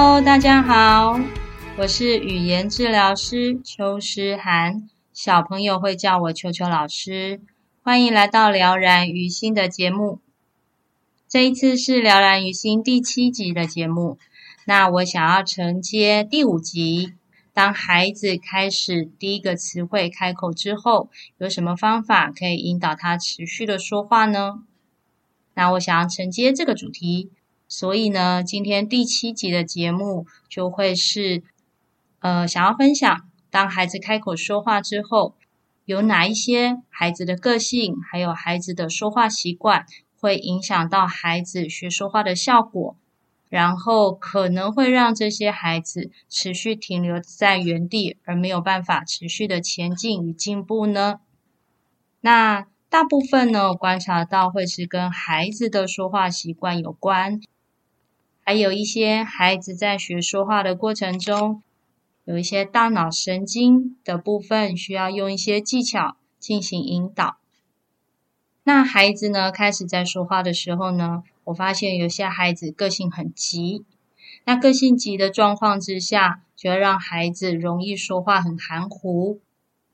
Hello，大家好，我是语言治疗师邱诗涵，小朋友会叫我邱邱老师。欢迎来到了然于心的节目。这一次是了然于心第七集的节目。那我想要承接第五集，当孩子开始第一个词汇开口之后，有什么方法可以引导他持续的说话呢？那我想要承接这个主题。所以呢，今天第七集的节目就会是，呃，想要分享，当孩子开口说话之后，有哪一些孩子的个性，还有孩子的说话习惯，会影响到孩子学说话的效果，然后可能会让这些孩子持续停留在原地，而没有办法持续的前进与进步呢？那大部分呢，观察到会是跟孩子的说话习惯有关。还有一些孩子在学说话的过程中，有一些大脑神经的部分需要用一些技巧进行引导。那孩子呢，开始在说话的时候呢，我发现有些孩子个性很急。那个性急的状况之下，就会让孩子容易说话很含糊，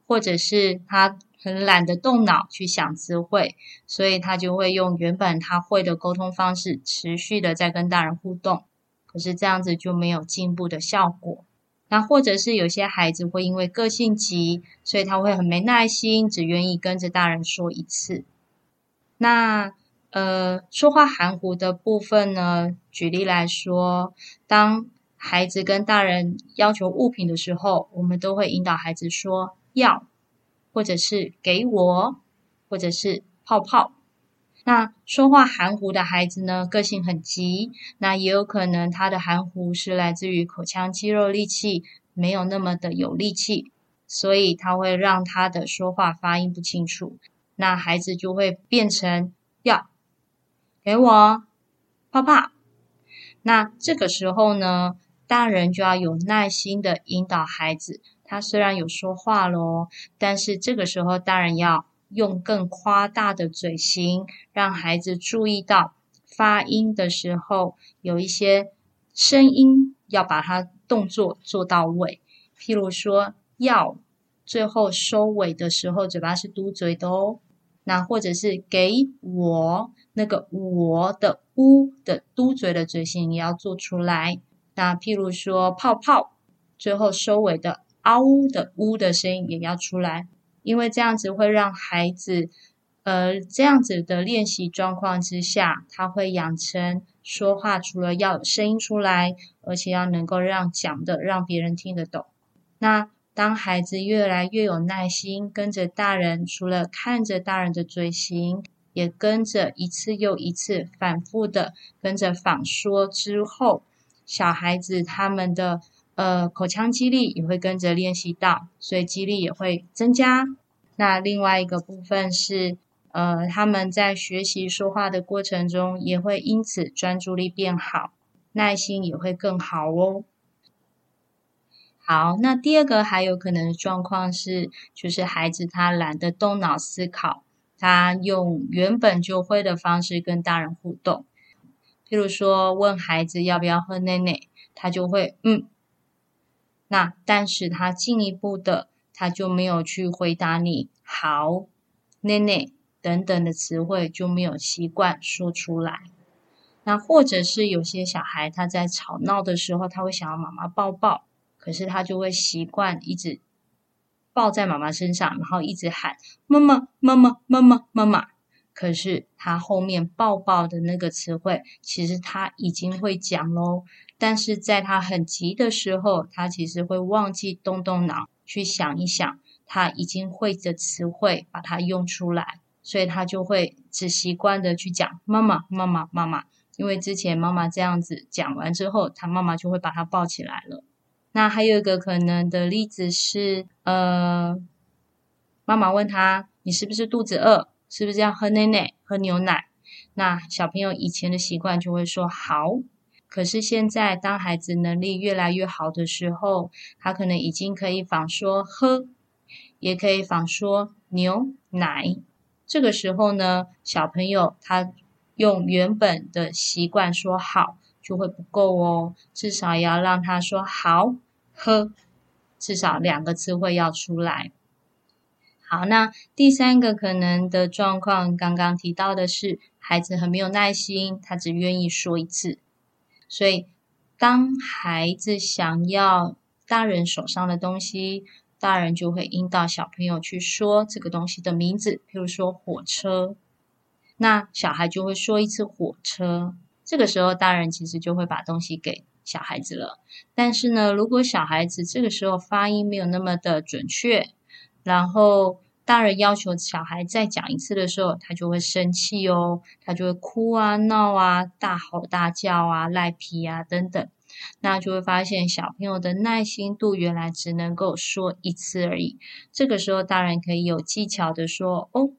或者是他。很懒得动脑去想词汇，所以他就会用原本他会的沟通方式，持续的在跟大人互动。可是这样子就没有进步的效果。那或者是有些孩子会因为个性急，所以他会很没耐心，只愿意跟着大人说一次。那呃，说话含糊的部分呢？举例来说，当孩子跟大人要求物品的时候，我们都会引导孩子说要。或者是给我，或者是泡泡。那说话含糊的孩子呢，个性很急，那也有可能他的含糊是来自于口腔肌肉力气没有那么的有力气，所以他会让他的说话发音不清楚。那孩子就会变成要给我泡泡。那这个时候呢，大人就要有耐心的引导孩子。他虽然有说话咯，但是这个时候当然要用更夸大的嘴型，让孩子注意到发音的时候有一些声音，要把它动作做到位。譬如说，要最后收尾的时候，嘴巴是嘟嘴的哦。那或者是给我那个我的呜的嘟嘴的嘴型也要做出来。那譬如说，泡泡最后收尾的。嗷呜的呜的声音也要出来，因为这样子会让孩子，呃，这样子的练习状况之下，他会养成说话除了要有声音出来，而且要能够让讲的让别人听得懂。那当孩子越来越有耐心，跟着大人，除了看着大人的嘴型，也跟着一次又一次反复的跟着仿说之后，小孩子他们的。呃，口腔肌力也会跟着练习到，所以肌力也会增加。那另外一个部分是，呃，他们在学习说话的过程中，也会因此专注力变好，耐心也会更好哦。好，那第二个还有可能的状况是，就是孩子他懒得动脑思考，他用原本就会的方式跟大人互动。譬如说，问孩子要不要喝奶奶，他就会嗯。那但是他进一步的，他就没有去回答你好、奶奶等等的词汇，就没有习惯说出来。那或者是有些小孩他在吵闹的时候，他会想要妈妈抱抱，可是他就会习惯一直抱在妈妈身上，然后一直喊妈妈、妈妈、妈妈、妈妈。可是他后面抱抱的那个词汇，其实他已经会讲喽。但是在他很急的时候，他其实会忘记动动脑去想一想他已经会的词汇，把它用出来，所以他就会只习惯的去讲妈妈妈妈妈妈，因为之前妈妈这样子讲完之后，他妈妈就会把他抱起来了。那还有一个可能的例子是，呃，妈妈问他：“你是不是肚子饿？是不是要喝奶奶、喝牛奶？”那小朋友以前的习惯就会说“好”，可是现在当孩子能力越来越好的时候，他可能已经可以仿说“喝”，也可以仿说“牛奶”。这个时候呢，小朋友他用原本的习惯说“好”就会不够哦，至少也要让他说“好喝”，至少两个词汇要出来。好，那第三个可能的状况，刚刚提到的是孩子很没有耐心，他只愿意说一次。所以，当孩子想要大人手上的东西，大人就会引导小朋友去说这个东西的名字，譬如说火车，那小孩就会说一次火车。这个时候，大人其实就会把东西给小孩子了。但是呢，如果小孩子这个时候发音没有那么的准确，然后大人要求小孩再讲一次的时候，他就会生气哦，他就会哭啊、闹啊、大吼大叫啊、赖皮啊等等。那就会发现小朋友的耐心度原来只能够说一次而已。这个时候，大人可以有技巧的说：“哦，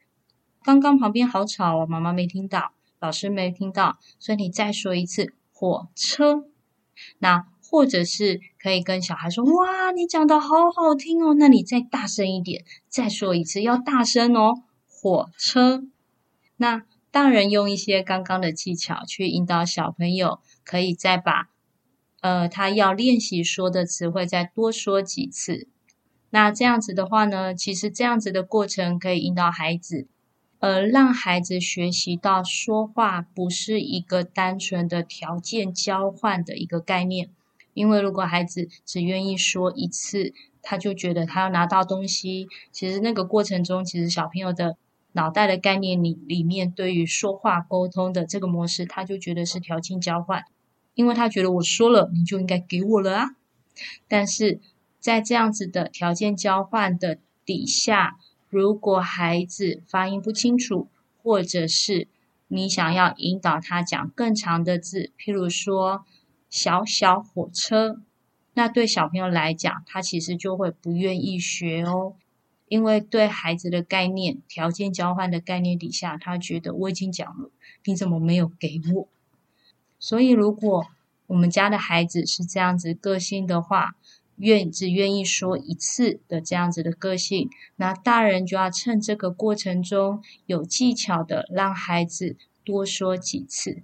刚刚旁边好吵哦，妈妈没听到。”老师没听到，所以你再说一次火车。那或者是可以跟小孩说：“哇，你讲的好好听哦。”那你再大声一点，再说一次，要大声哦，火车。那大人用一些刚刚的技巧去引导小朋友，可以再把呃他要练习说的词汇再多说几次。那这样子的话呢，其实这样子的过程可以引导孩子。呃，让孩子学习到说话不是一个单纯的条件交换的一个概念，因为如果孩子只愿意说一次，他就觉得他要拿到东西，其实那个过程中，其实小朋友的脑袋的概念里里面，对于说话沟通的这个模式，他就觉得是条件交换，因为他觉得我说了，你就应该给我了啊。但是在这样子的条件交换的底下。如果孩子发音不清楚，或者是你想要引导他讲更长的字，譬如说“小小火车”，那对小朋友来讲，他其实就会不愿意学哦，因为对孩子的概念、条件交换的概念底下，他觉得我已经讲了，你怎么没有给我？所以，如果我们家的孩子是这样子个性的话，愿只愿意说一次的这样子的个性，那大人就要趁这个过程中有技巧的让孩子多说几次，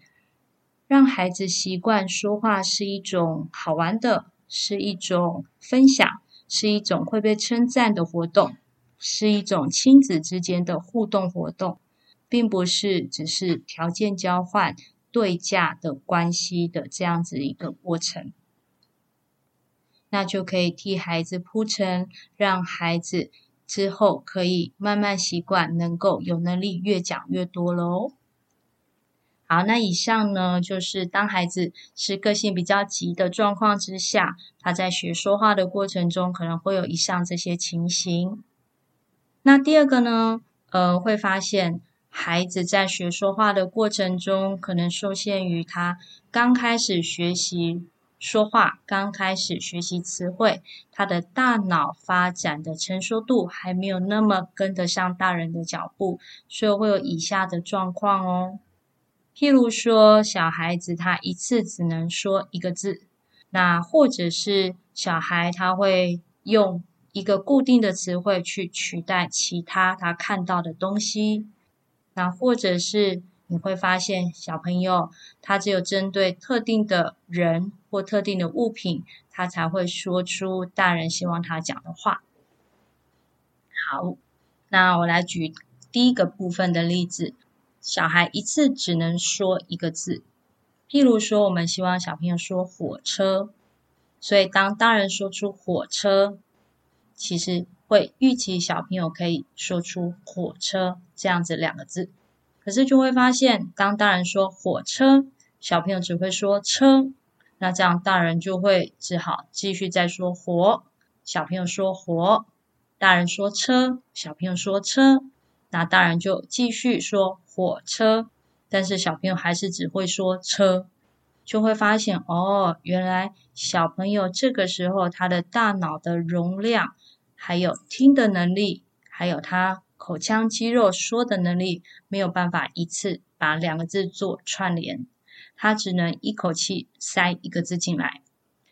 让孩子习惯说话是一种好玩的，是一种分享，是一种会被称赞的活动，是一种亲子之间的互动活动，并不是只是条件交换对价的关系的这样子一个过程。那就可以替孩子铺陈，让孩子之后可以慢慢习惯，能够有能力越讲越多了哦。好，那以上呢，就是当孩子是个性比较急的状况之下，他在学说话的过程中，可能会有以上这些情形。那第二个呢，呃，会发现孩子在学说话的过程中，可能受限于他刚开始学习。说话刚开始学习词汇，他的大脑发展的成熟度还没有那么跟得上大人的脚步，所以会有以下的状况哦。譬如说，小孩子他一次只能说一个字，那或者是小孩他会用一个固定的词汇去取代其他他看到的东西，那或者是。你会发现，小朋友他只有针对特定的人或特定的物品，他才会说出大人希望他讲的话。好，那我来举第一个部分的例子：小孩一次只能说一个字。譬如说，我们希望小朋友说火车，所以当大人说出火车，其实会预期小朋友可以说出火车这样子两个字。可是就会发现，当大人说火车，小朋友只会说车，那这样大人就会只好继续再说火，小朋友说火，大人说车，小朋友说车，那大人就继续说火车，但是小朋友还是只会说车，就会发现哦，原来小朋友这个时候他的大脑的容量，还有听的能力，还有他口腔肌肉说的能力，没有办法一次把两个字做串联，他只能一口气塞一个字进来。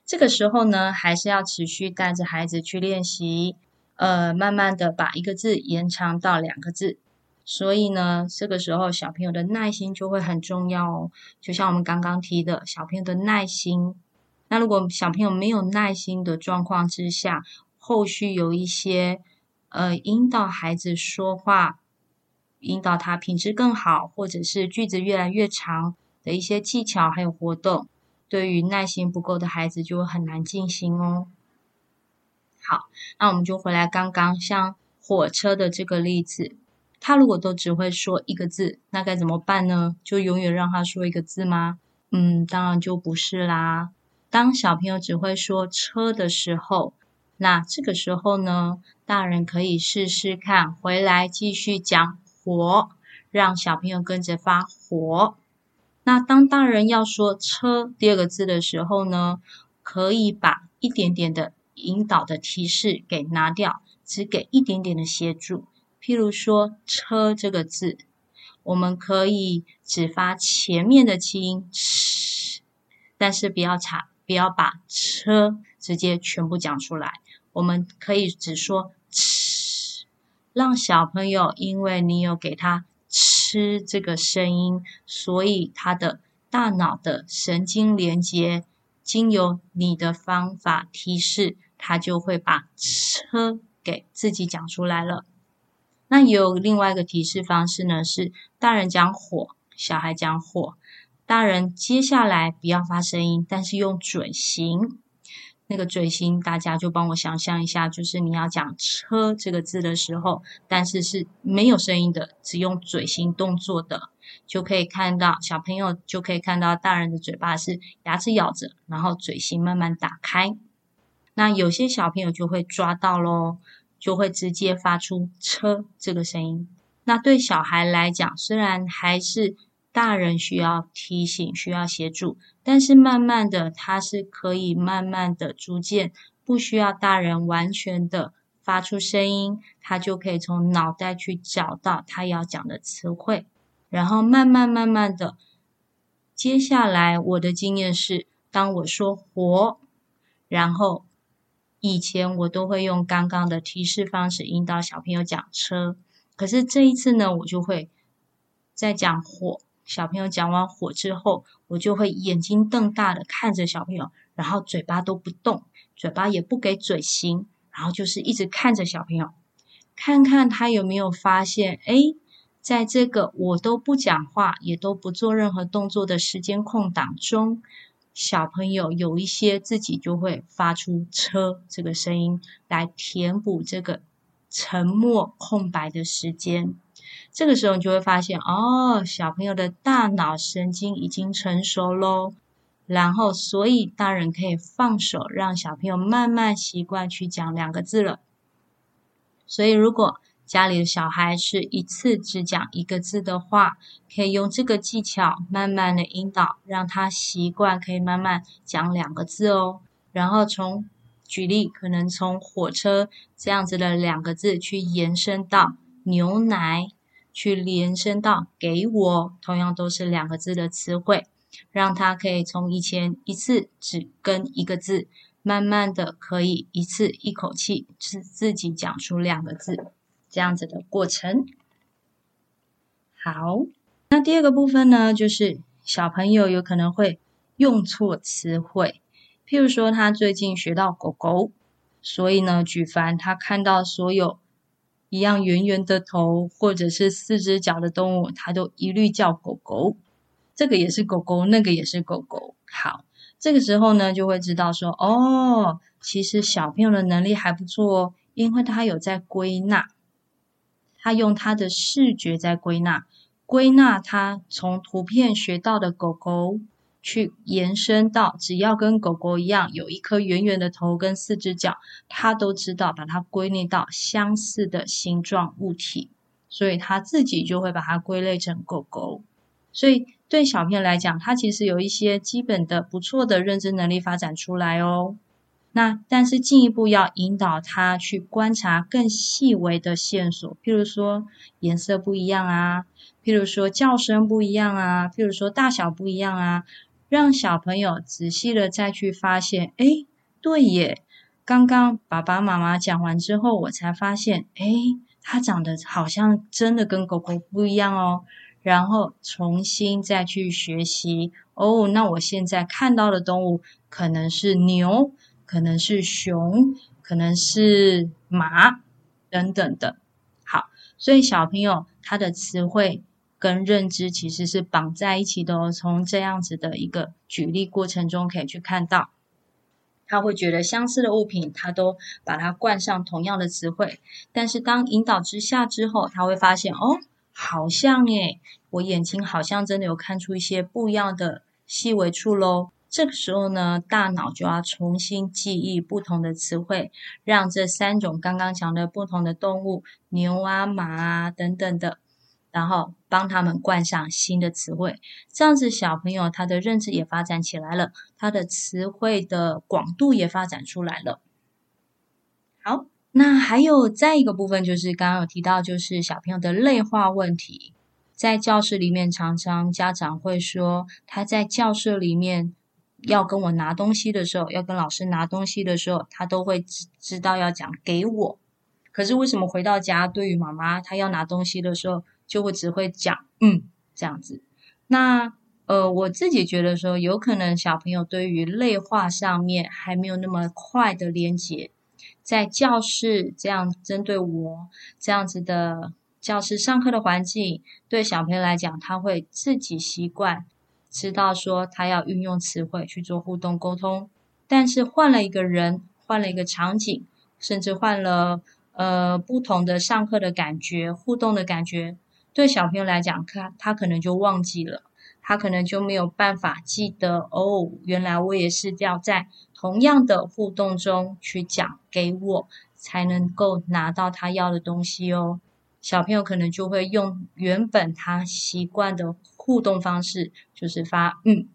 这个时候呢，还是要持续带着孩子去练习，呃，慢慢的把一个字延长到两个字。所以呢，这个时候小朋友的耐心就会很重要哦。就像我们刚刚提的，小朋友的耐心。那如果小朋友没有耐心的状况之下，后续有一些呃引导孩子说话，引导他品质更好，或者是句子越来越长的一些技巧还有活动。对于耐心不够的孩子，就会很难进行哦。好，那我们就回来刚刚像火车的这个例子，他如果都只会说一个字，那该怎么办呢？就永远让他说一个字吗？嗯，当然就不是啦。当小朋友只会说车的时候，那这个时候呢，大人可以试试看，回来继续讲火，让小朋友跟着发火。那当大人要说“车”第二个字的时候呢，可以把一点点的引导的提示给拿掉，只给一点点的协助。譬如说“车”这个字，我们可以只发前面的气音“”，但是不要查，不要把“车”直接全部讲出来。我们可以只说“吃”，让小朋友，因为你有给他。吃这个声音，所以他的大脑的神经连接，经由你的方法提示，他就会把车给自己讲出来了。那有另外一个提示方式呢，是大人讲火，小孩讲火，大人接下来不要发声音，但是用嘴型。那个嘴型，大家就帮我想象一下，就是你要讲“车”这个字的时候，但是是没有声音的，只用嘴型动作的，就可以看到小朋友就可以看到大人的嘴巴是牙齿咬着，然后嘴型慢慢打开。那有些小朋友就会抓到咯，就会直接发出“车”这个声音。那对小孩来讲，虽然还是。大人需要提醒，需要协助，但是慢慢的，他是可以慢慢的、逐渐不需要大人完全的发出声音，他就可以从脑袋去找到他要讲的词汇，然后慢慢慢慢的，接下来我的经验是，当我说活，然后以前我都会用刚刚的提示方式引导小朋友讲车，可是这一次呢，我就会在讲火。小朋友讲完火之后，我就会眼睛瞪大的看着小朋友，然后嘴巴都不动，嘴巴也不给嘴型，然后就是一直看着小朋友，看看他有没有发现，哎，在这个我都不讲话，也都不做任何动作的时间空档中，小朋友有一些自己就会发出车这个声音来填补这个沉默空白的时间。这个时候你就会发现，哦，小朋友的大脑神经已经成熟喽。然后，所以大人可以放手，让小朋友慢慢习惯去讲两个字了。所以，如果家里的小孩是一次只讲一个字的话，可以用这个技巧慢慢的引导，让他习惯可以慢慢讲两个字哦。然后从举例，可能从火车这样子的两个字去延伸到牛奶。去延伸到给我，同样都是两个字的词汇，让他可以从以前一次只跟一个字，慢慢的可以一次一口气自自己讲出两个字，这样子的过程。好，那第二个部分呢，就是小朋友有可能会用错词汇，譬如说他最近学到狗狗，所以呢，举凡他看到所有。一样圆圆的头，或者是四只脚的动物，他都一律叫狗狗。这个也是狗狗，那个也是狗狗。好，这个时候呢，就会知道说，哦，其实小朋友的能力还不错哦，因为他有在归纳，他用他的视觉在归纳，归纳他从图片学到的狗狗。去延伸到，只要跟狗狗一样，有一颗圆圆的头跟四只脚，他都知道把它归类到相似的形状物体，所以他自己就会把它归类成狗狗。所以对小朋友来讲，他其实有一些基本的不错的认知能力发展出来哦。那但是进一步要引导他去观察更细微的线索，譬如说颜色不一样啊，譬如说叫声不一样啊，譬如说大小不一样啊，让小朋友仔细的再去发现，哎，对耶，刚刚爸爸妈妈讲完之后，我才发现，哎，它长得好像真的跟狗狗不一样哦，然后重新再去学习，哦，那我现在看到的动物可能是牛。可能是熊，可能是马，等等的。好，所以小朋友他的词汇跟认知其实是绑在一起的哦。从这样子的一个举例过程中可以去看到，他会觉得相似的物品，他都把它冠上同样的词汇。但是当引导之下之后，他会发现哦，好像诶，我眼睛好像真的有看出一些不一样的细微处喽。这个时候呢，大脑就要重新记忆不同的词汇，让这三种刚刚讲的不同的动物，牛啊、马啊等等的，然后帮他们冠上新的词汇。这样子，小朋友他的认知也发展起来了，他的词汇的广度也发展出来了。好，那还有再一个部分，就是刚刚有提到，就是小朋友的类化问题，在教室里面，常常家长会说他在教室里面。要跟我拿东西的时候，要跟老师拿东西的时候，他都会知知道要讲给我。可是为什么回到家，对于妈妈她要拿东西的时候，就会只会讲嗯这样子？那呃，我自己觉得说，有可能小朋友对于类化上面还没有那么快的连接，在教室这样针对我这样子的教室上课的环境，对小朋友来讲，他会自己习惯。知道说他要运用词汇去做互动沟通，但是换了一个人，换了一个场景，甚至换了呃不同的上课的感觉、互动的感觉，对小朋友来讲，他他可能就忘记了，他可能就没有办法记得哦，原来我也是要在同样的互动中去讲给我，才能够拿到他要的东西哦。小朋友可能就会用原本他习惯的。互动方式就是发嗯，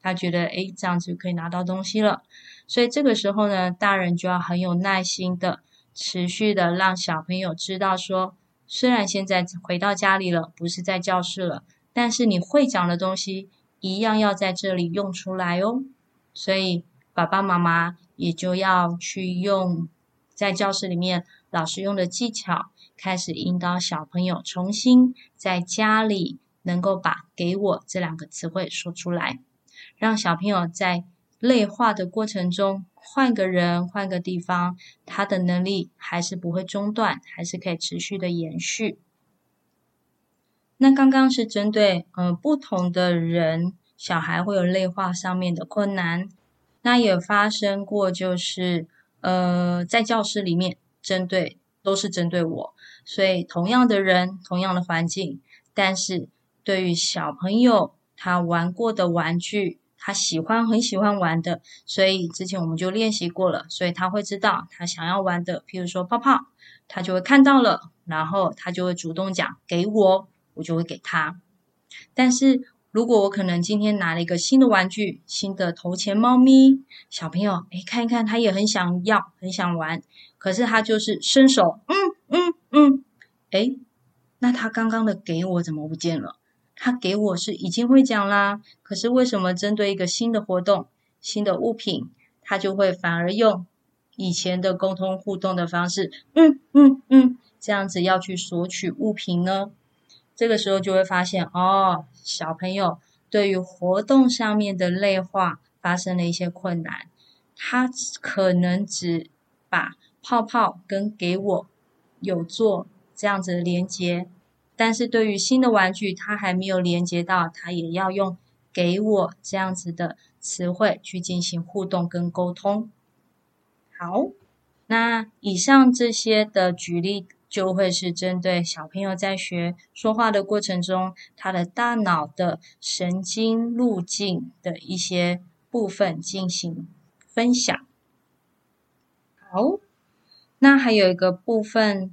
他觉得诶，这样子就可以拿到东西了，所以这个时候呢，大人就要很有耐心的持续的让小朋友知道说，虽然现在回到家里了，不是在教室了，但是你会讲的东西一样要在这里用出来哦。所以爸爸妈妈也就要去用在教室里面老师用的技巧，开始引导小朋友重新在家里。能够把“给我”这两个词汇说出来，让小朋友在类化的过程中，换个人、换个地方，他的能力还是不会中断，还是可以持续的延续。那刚刚是针对呃不同的人，小孩会有类化上面的困难。那也发生过，就是呃在教室里面，针对都是针对我，所以同样的人、同样的环境，但是。对于小朋友，他玩过的玩具，他喜欢很喜欢玩的，所以之前我们就练习过了，所以他会知道他想要玩的，譬如说泡泡，他就会看到了，然后他就会主动讲给我，我就会给他。但是如果我可能今天拿了一个新的玩具，新的头钱猫咪，小朋友诶看一看，他也很想要，很想玩，可是他就是伸手，嗯嗯嗯，诶，那他刚刚的给我怎么不见了？他给我是已经会讲啦，可是为什么针对一个新的活动、新的物品，他就会反而用以前的沟通互动的方式，嗯嗯嗯，这样子要去索取物品呢？这个时候就会发现，哦，小朋友对于活动上面的类化发生了一些困难，他可能只把泡泡跟给我有做这样子的连接。但是对于新的玩具，他还没有连接到，他也要用“给我”这样子的词汇去进行互动跟沟通。好，那以上这些的举例，就会是针对小朋友在学说话的过程中，他的大脑的神经路径的一些部分进行分享。好，那还有一个部分。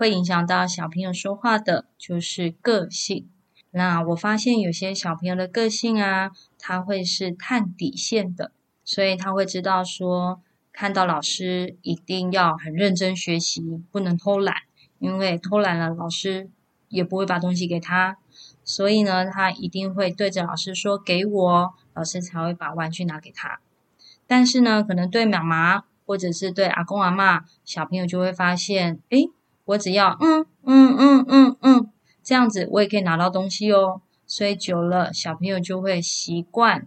会影响到小朋友说话的，就是个性。那我发现有些小朋友的个性啊，他会是探底线的，所以他会知道说，看到老师一定要很认真学习，不能偷懒，因为偷懒了，老师也不会把东西给他。所以呢，他一定会对着老师说：“给我。”老师才会把玩具拿给他。但是呢，可能对妈妈或者是对阿公阿妈，小朋友就会发现：“诶，我只要嗯嗯嗯嗯嗯这样子，我也可以拿到东西哦。”所以久了，小朋友就会习惯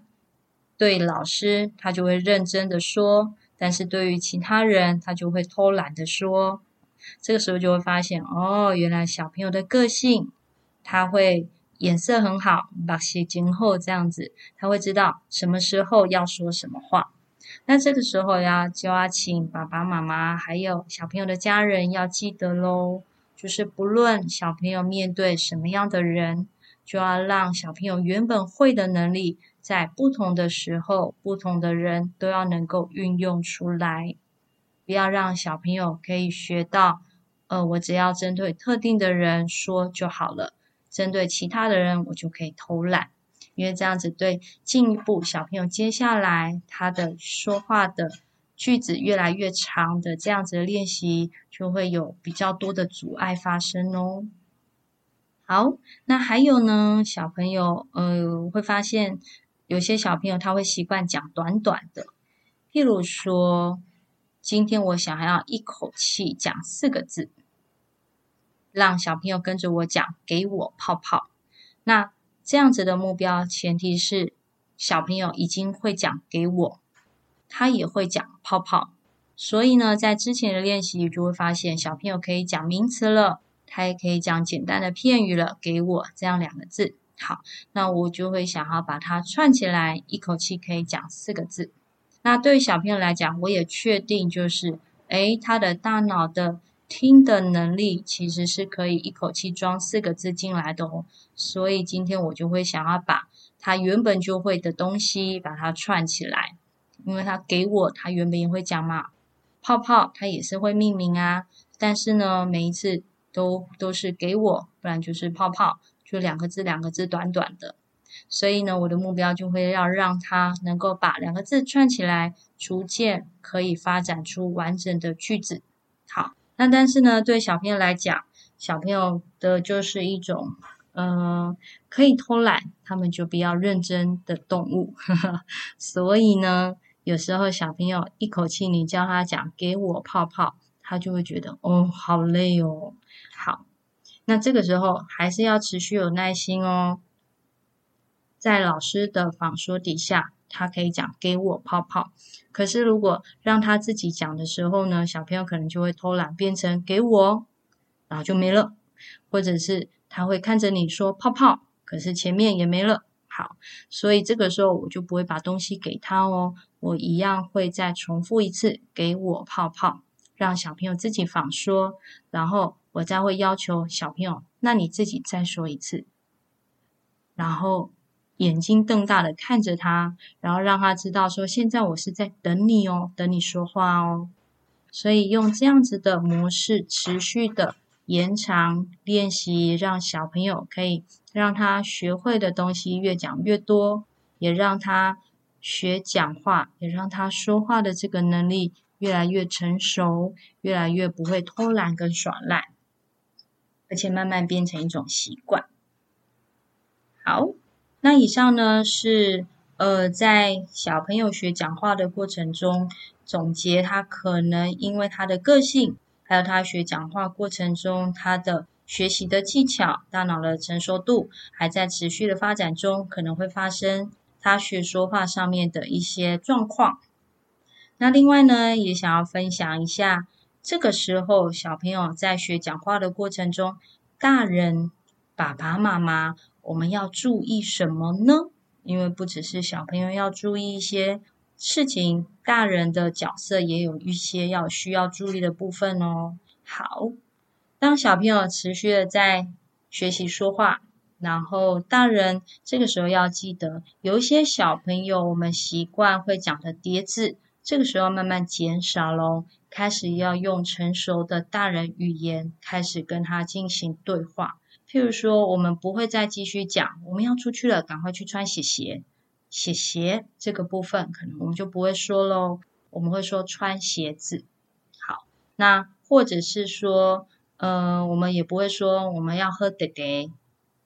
对老师，他就会认真的说；但是对于其他人，他就会偷懒的说。这个时候就会发现，哦，原来小朋友的个性，他会。眼色很好，把戏今后这样子，他会知道什么时候要说什么话。那这个时候呀就要请爸爸妈妈还有小朋友的家人要记得喽，就是不论小朋友面对什么样的人，就要让小朋友原本会的能力，在不同的时候、不同的人都要能够运用出来，不要让小朋友可以学到，呃，我只要针对特定的人说就好了。针对其他的人，我就可以偷懒，因为这样子对进一步小朋友接下来他的说话的句子越来越长的这样子的练习，就会有比较多的阻碍发生哦。好，那还有呢，小朋友呃会发现有些小朋友他会习惯讲短短的，譬如说，今天我想要一口气讲四个字。让小朋友跟着我讲，给我泡泡。那这样子的目标前提是小朋友已经会讲给我，他也会讲泡泡。所以呢，在之前的练习就会发现，小朋友可以讲名词了，他也可以讲简单的片语了，给我这样两个字。好，那我就会想要把它串起来，一口气可以讲四个字。那对于小朋友来讲，我也确定就是，诶，他的大脑的。听的能力其实是可以一口气装四个字进来的哦，所以今天我就会想要把他原本就会的东西把它串起来，因为他给我，他原本也会讲嘛，泡泡他也是会命名啊，但是呢，每一次都都是给我，不然就是泡泡，就两个字两个字短短的，所以呢，我的目标就会要让他能够把两个字串起来，逐渐可以发展出完整的句子，好。那但是呢，对小朋友来讲，小朋友的就是一种，嗯、呃，可以偷懒，他们就比较认真的动物。呵呵，所以呢，有时候小朋友一口气你教他讲“给我泡泡”，他就会觉得哦，好累哦。好，那这个时候还是要持续有耐心哦，在老师的仿说底下。他可以讲给我泡泡，可是如果让他自己讲的时候呢，小朋友可能就会偷懒，变成给我，然后就没了，或者是他会看着你说泡泡，可是前面也没了。好，所以这个时候我就不会把东西给他哦，我一样会再重复一次给我泡泡，让小朋友自己仿说，然后我再会要求小朋友，那你自己再说一次，然后。眼睛瞪大的看着他，然后让他知道说：“现在我是在等你哦，等你说话哦。”所以用这样子的模式持续的延长练习，让小朋友可以让他学会的东西越讲越多，也让他学讲话，也让他说话的这个能力越来越成熟，越来越不会偷懒跟耍赖，而且慢慢变成一种习惯。好。那以上呢是呃，在小朋友学讲话的过程中，总结他可能因为他的个性，还有他学讲话过程中他的学习的技巧、大脑的成熟度还在持续的发展中，可能会发生他学说话上面的一些状况。那另外呢，也想要分享一下，这个时候小朋友在学讲话的过程中，大人、爸爸妈妈。我们要注意什么呢？因为不只是小朋友要注意一些事情，大人的角色也有一些要需要注意的部分哦。好，当小朋友持续的在学习说话，然后大人这个时候要记得，有一些小朋友我们习惯会讲的叠字，这个时候慢慢减少喽，开始要用成熟的大人语言开始跟他进行对话。譬如说，我们不会再继续讲，我们要出去了，赶快去穿鞋鞋。鞋鞋这个部分，可能我们就不会说喽，我们会说穿鞋子。好，那或者是说，呃，我们也不会说我们要喝得得，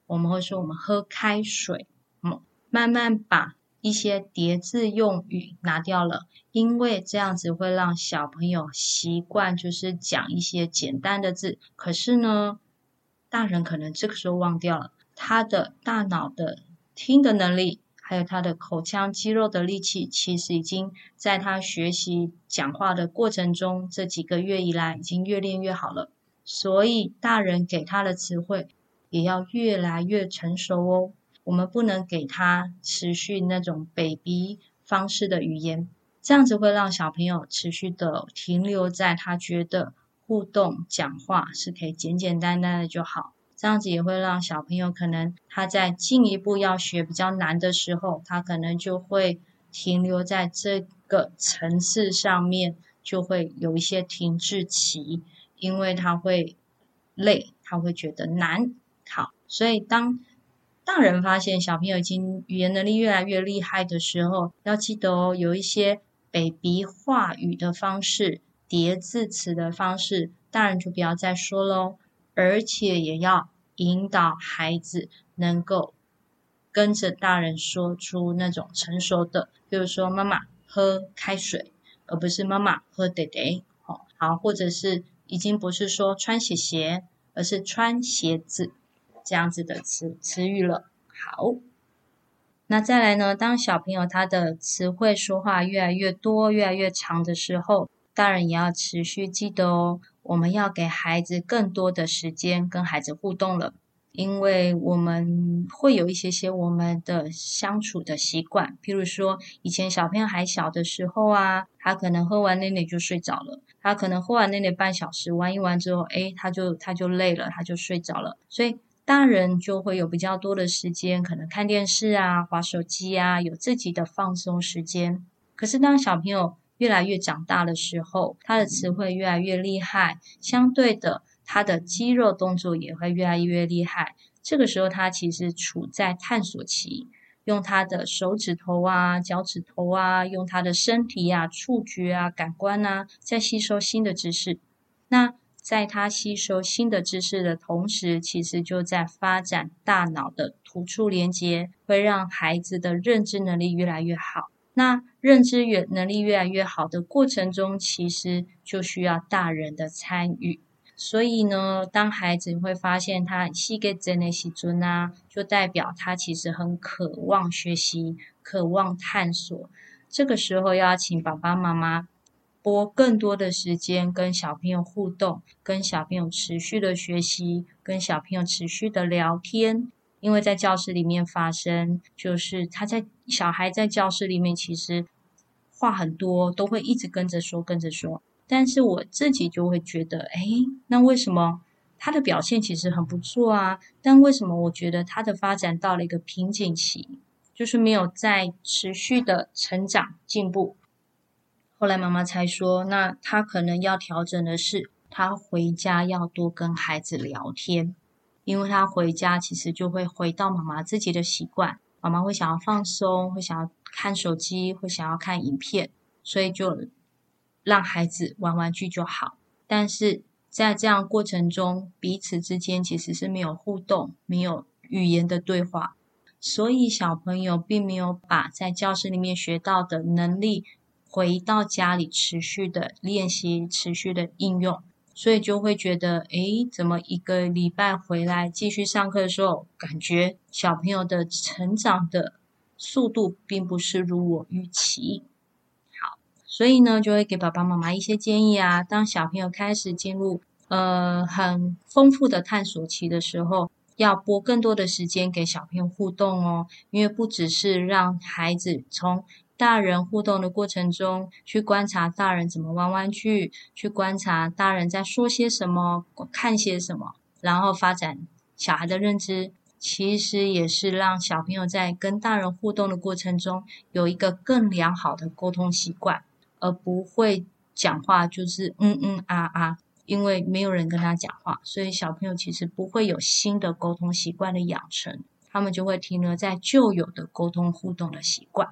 我们会说我们喝开水。嗯，慢慢把一些叠字用语拿掉了，因为这样子会让小朋友习惯，就是讲一些简单的字。可是呢，大人可能这个时候忘掉了，他的大脑的听的能力，还有他的口腔肌肉的力气，其实已经在他学习讲话的过程中，这几个月以来已经越练越好了。所以大人给他的词汇也要越来越成熟哦。我们不能给他持续那种 baby 方式的语言，这样子会让小朋友持续的停留在他觉得。互动讲话是可以简简单单的就好，这样子也会让小朋友可能他在进一步要学比较难的时候，他可能就会停留在这个层次上面，就会有一些停滞期，因为他会累，他会觉得难。好，所以当大人发现小朋友已经语言能力越来越厉害的时候，要记得哦，有一些 baby 话语的方式。叠字词的方式，大人就不要再说喽，而且也要引导孩子能够跟着大人说出那种成熟的，比如说妈妈喝开水，而不是妈妈喝得得，好，好，或者是已经不是说穿鞋鞋，而是穿鞋子这样子的词词语了。好，那再来呢，当小朋友他的词汇说话越来越多、越来越长的时候。大人也要持续记得哦，我们要给孩子更多的时间跟孩子互动了，因为我们会有一些些我们的相处的习惯，譬如说以前小朋友还小的时候啊，他可能喝完奶奶就睡着了，他可能喝完奶奶半小时玩一玩之后，诶，他就他就累了，他就睡着了，所以大人就会有比较多的时间，可能看电视啊、滑手机啊，有自己的放松时间。可是当小朋友越来越长大的时候，他的词汇越来越厉害，相对的，他的肌肉动作也会越来越厉害。这个时候，他其实处在探索期，用他的手指头啊、脚趾头啊，用他的身体啊、触觉啊、感官啊，在吸收新的知识。那在他吸收新的知识的同时，其实就在发展大脑的突触连接，会让孩子的认知能力越来越好。那认知越能力越来越好的过程中，其实就需要大人的参与。所以呢，当孩子会发现他细个真的是准啊，就代表他其实很渴望学习，渴望探索。这个时候要请爸爸妈妈拨更多的时间跟小朋友互动，跟小朋友持续的学习，跟小朋友持续的聊天。因为在教室里面发生，就是他在小孩在教室里面其实话很多，都会一直跟着说跟着说。但是我自己就会觉得，哎，那为什么他的表现其实很不错啊？但为什么我觉得他的发展到了一个瓶颈期，就是没有在持续的成长进步？后来妈妈才说，那他可能要调整的是，他回家要多跟孩子聊天。因为他回家，其实就会回到妈妈自己的习惯。妈妈会想要放松，会想要看手机，会想要看影片，所以就让孩子玩玩具就好。但是在这样过程中，彼此之间其实是没有互动、没有语言的对话，所以小朋友并没有把在教室里面学到的能力回到家里持续的练习、持续的应用。所以就会觉得，诶，怎么一个礼拜回来继续上课的时候，感觉小朋友的成长的速度并不是如我预期。好，所以呢，就会给爸爸妈妈一些建议啊。当小朋友开始进入呃很丰富的探索期的时候，要拨更多的时间给小朋友互动哦，因为不只是让孩子从大人互动的过程中，去观察大人怎么玩玩具，去观察大人在说些什么，看些什么，然后发展小孩的认知。其实也是让小朋友在跟大人互动的过程中，有一个更良好的沟通习惯，而不会讲话就是嗯嗯啊啊。因为没有人跟他讲话，所以小朋友其实不会有新的沟通习惯的养成，他们就会停留在旧有的沟通互动的习惯。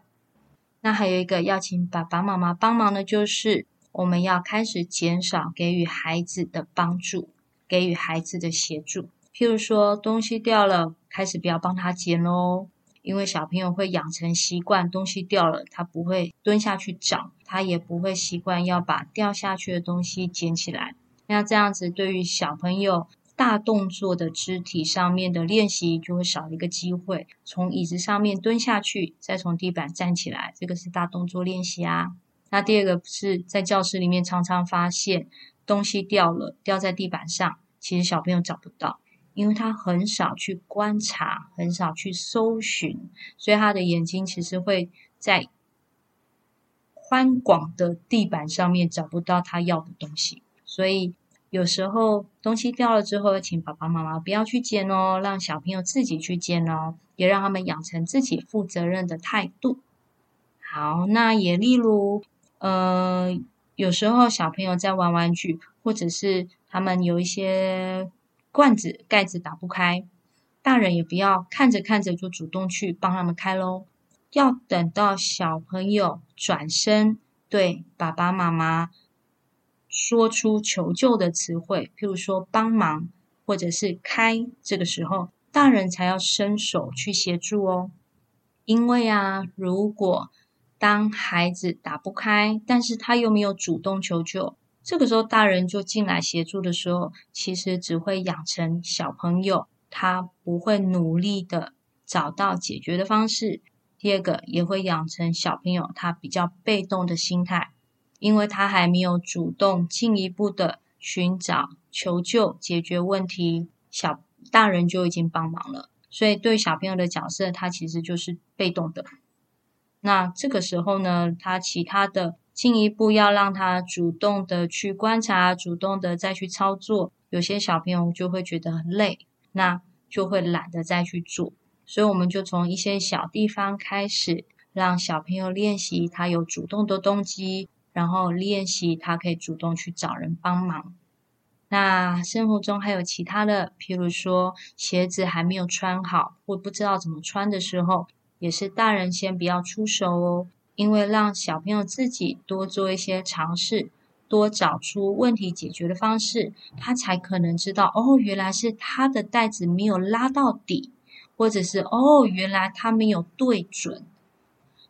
那还有一个要请爸爸妈妈帮忙的，就是我们要开始减少给予孩子的帮助，给予孩子的协助。譬如说东西掉了，开始不要帮他捡喽。因为小朋友会养成习惯，东西掉了，他不会蹲下去找，他也不会习惯要把掉下去的东西捡起来。那这样子，对于小朋友大动作的肢体上面的练习，就会少一个机会。从椅子上面蹲下去，再从地板站起来，这个是大动作练习啊。那第二个是在教室里面常常发现东西掉了，掉在地板上，其实小朋友找不到。因为他很少去观察，很少去搜寻，所以他的眼睛其实会在宽广的地板上面找不到他要的东西。所以有时候东西掉了之后，请爸爸妈妈不要去捡哦，让小朋友自己去捡哦，也让他们养成自己负责任的态度。好，那也例如，呃，有时候小朋友在玩玩具，或者是他们有一些。罐子盖子打不开，大人也不要看着看着就主动去帮他们开喽。要等到小朋友转身对爸爸妈妈说出求救的词汇，譬如说帮忙或者是开，这个时候大人才要伸手去协助哦。因为啊，如果当孩子打不开，但是他又没有主动求救。这个时候，大人就进来协助的时候，其实只会养成小朋友他不会努力的找到解决的方式。第二个，也会养成小朋友他比较被动的心态，因为他还没有主动进一步的寻找求救解决问题，小大人就已经帮忙了。所以，对小朋友的角色，他其实就是被动的。那这个时候呢，他其他的。进一步要让他主动的去观察，主动的再去操作。有些小朋友就会觉得很累，那就会懒得再去做。所以我们就从一些小地方开始，让小朋友练习他有主动的动机，然后练习他可以主动去找人帮忙。那生活中还有其他的，譬如说鞋子还没有穿好或不知道怎么穿的时候，也是大人先不要出手哦。因为让小朋友自己多做一些尝试，多找出问题解决的方式，他才可能知道哦，原来是他的带子没有拉到底，或者是哦，原来他没有对准。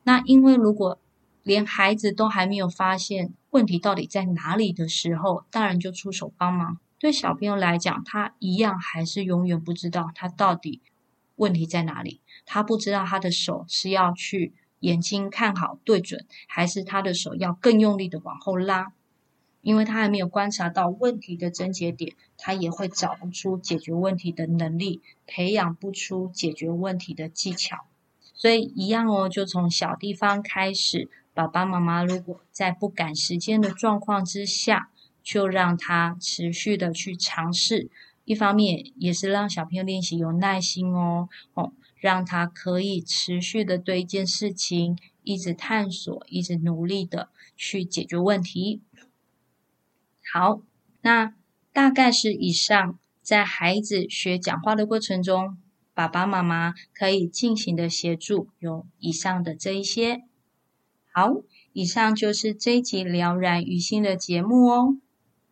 那因为如果连孩子都还没有发现问题到底在哪里的时候，大人就出手帮忙，对小朋友来讲，他一样还是永远不知道他到底问题在哪里，他不知道他的手是要去。眼睛看好对准，还是他的手要更用力的往后拉？因为他还没有观察到问题的症结点，他也会找不出解决问题的能力，培养不出解决问题的技巧。所以一样哦，就从小地方开始。爸爸妈妈如果在不赶时间的状况之下，就让他持续的去尝试。一方面也是让小朋友练习有耐心哦，哦。让他可以持续的对一件事情一直探索，一直努力的去解决问题。好，那大概是以上在孩子学讲话的过程中，爸爸妈妈可以进行的协助有以上的这一些。好，以上就是这一集了然于心的节目哦。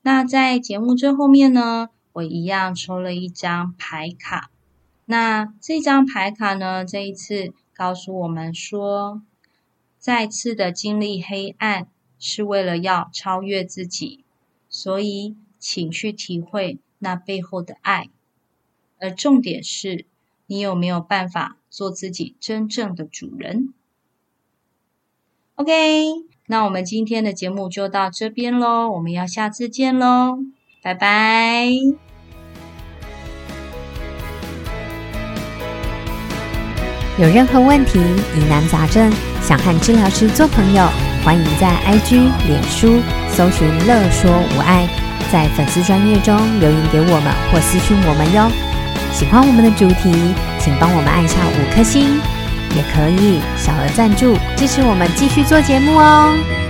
那在节目最后面呢，我一样抽了一张牌卡。那这张牌卡呢，这一次告诉我们说，再次的经历黑暗是为了要超越自己，所以请去体会那背后的爱。而重点是，你有没有办法做自己真正的主人？OK，那我们今天的节目就到这边喽，我们要下次见喽，拜拜。有任何问题、疑难杂症，想和治疗师做朋友，欢迎在 IG、脸书搜寻“乐说无碍”，在粉丝专页中留言给我们或私讯我们哟。喜欢我们的主题，请帮我们按下五颗星，也可以小额赞助支持我们继续做节目哦。